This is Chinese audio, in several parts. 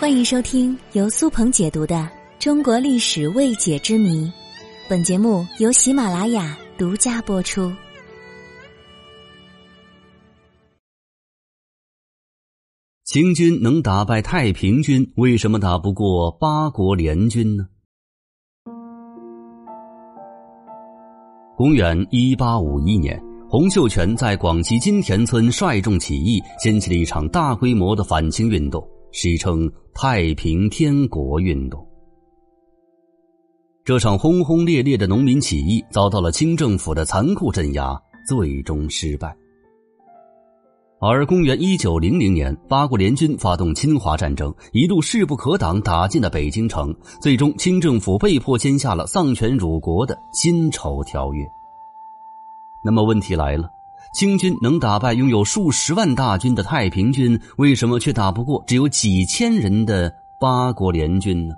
欢迎收听由苏鹏解读的《中国历史未解之谜》，本节目由喜马拉雅独家播出。清军能打败太平军，为什么打不过八国联军呢？公元一八五一年，洪秀全在广西金田村率众起义，掀起了一场大规模的反清运动。史称“太平天国运动”。这场轰轰烈烈的农民起义遭到了清政府的残酷镇压，最终失败。而公元一九零零年，八国联军发动侵华战争，一路势不可挡，打进了北京城。最终，清政府被迫签下了丧权辱国的《辛丑条约》。那么，问题来了。清军能打败拥有数十万大军的太平军，为什么却打不过只有几千人的八国联军呢？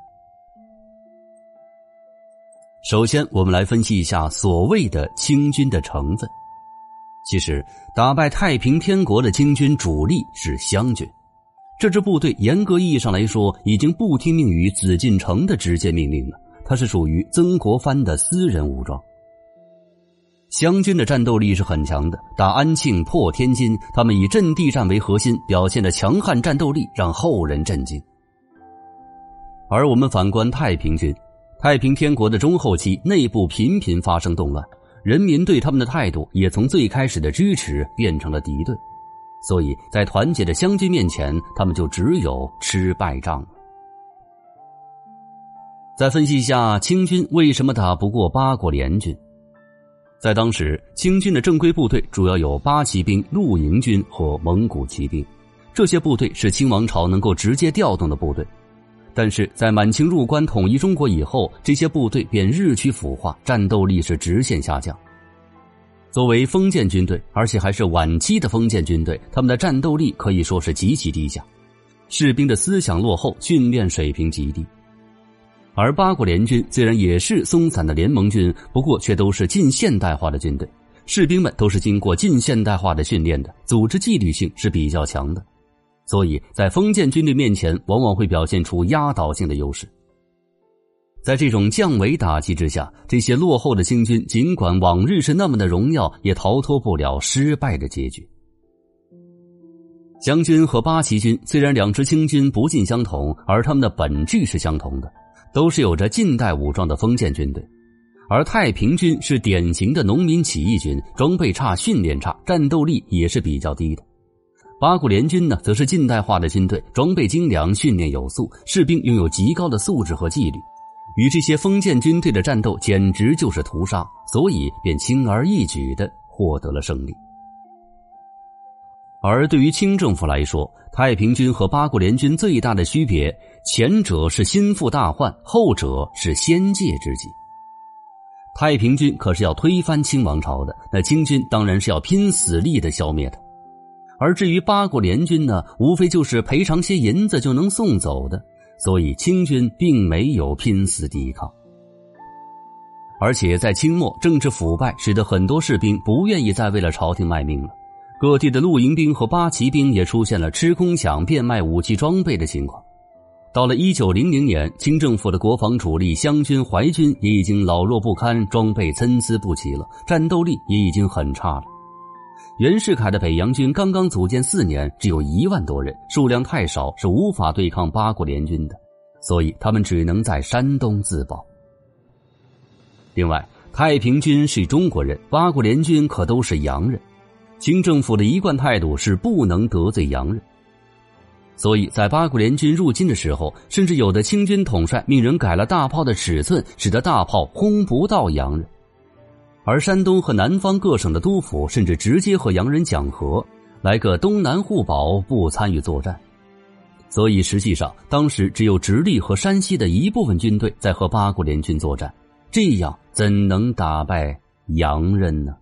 首先，我们来分析一下所谓的清军的成分。其实，打败太平天国的清军主力是湘军，这支部队严格意义上来说，已经不听命于紫禁城的直接命令了，它是属于曾国藩的私人武装。湘军的战斗力是很强的，打安庆、破天津，他们以阵地战为核心，表现的强悍战斗力让后人震惊。而我们反观太平军，太平天国的中后期内部频频发生动乱，人民对他们的态度也从最开始的支持变成了敌对，所以在团结的湘军面前，他们就只有吃败仗了。再分析一下清军为什么打不过八国联军。在当时，清军的正规部队主要有八旗兵、陆营军和蒙古骑兵，这些部队是清王朝能够直接调动的部队。但是在满清入关统一中国以后，这些部队便日趋腐化，战斗力是直线下降。作为封建军队，而且还是晚期的封建军队，他们的战斗力可以说是极其低下，士兵的思想落后，训练水平极低。而八国联军虽然也是松散的联盟军，不过却都是近现代化的军队，士兵们都是经过近现代化的训练的，组织纪律性是比较强的，所以在封建军队面前，往往会表现出压倒性的优势。在这种降维打击之下，这些落后的清军尽管往日是那么的荣耀，也逃脱不了失败的结局。湘军和八旗军虽然两支清军不尽相同，而他们的本质是相同的。都是有着近代武装的封建军队，而太平军是典型的农民起义军，装备差、训练差，战斗力也是比较低的。八国联军呢，则是近代化的军队，装备精良，训练有素，士兵拥有极高的素质和纪律，与这些封建军队的战斗简直就是屠杀，所以便轻而易举的获得了胜利。而对于清政府来说，太平军和八国联军最大的区别，前者是心腹大患，后者是先界之计。太平军可是要推翻清王朝的，那清军当然是要拼死力的消灭的。而至于八国联军呢，无非就是赔偿些银子就能送走的，所以清军并没有拼死抵抗。而且在清末，政治腐败使得很多士兵不愿意再为了朝廷卖命了。各地的露营兵和八旗兵也出现了吃空饷、变卖武器装备的情况。到了一九零零年，清政府的国防主力湘军、淮军也已经老弱不堪，装备参差不齐了，战斗力也已经很差了。袁世凯的北洋军刚刚组建四年，只有一万多人，数量太少，是无法对抗八国联军的，所以他们只能在山东自保。另外，太平军是中国人，八国联军可都是洋人。清政府的一贯态度是不能得罪洋人，所以在八国联军入侵的时候，甚至有的清军统帅命人改了大炮的尺寸，使得大炮轰不到洋人。而山东和南方各省的督府甚至直接和洋人讲和，来个东南互保，不参与作战。所以实际上，当时只有直隶和山西的一部分军队在和八国联军作战，这样怎能打败洋人呢？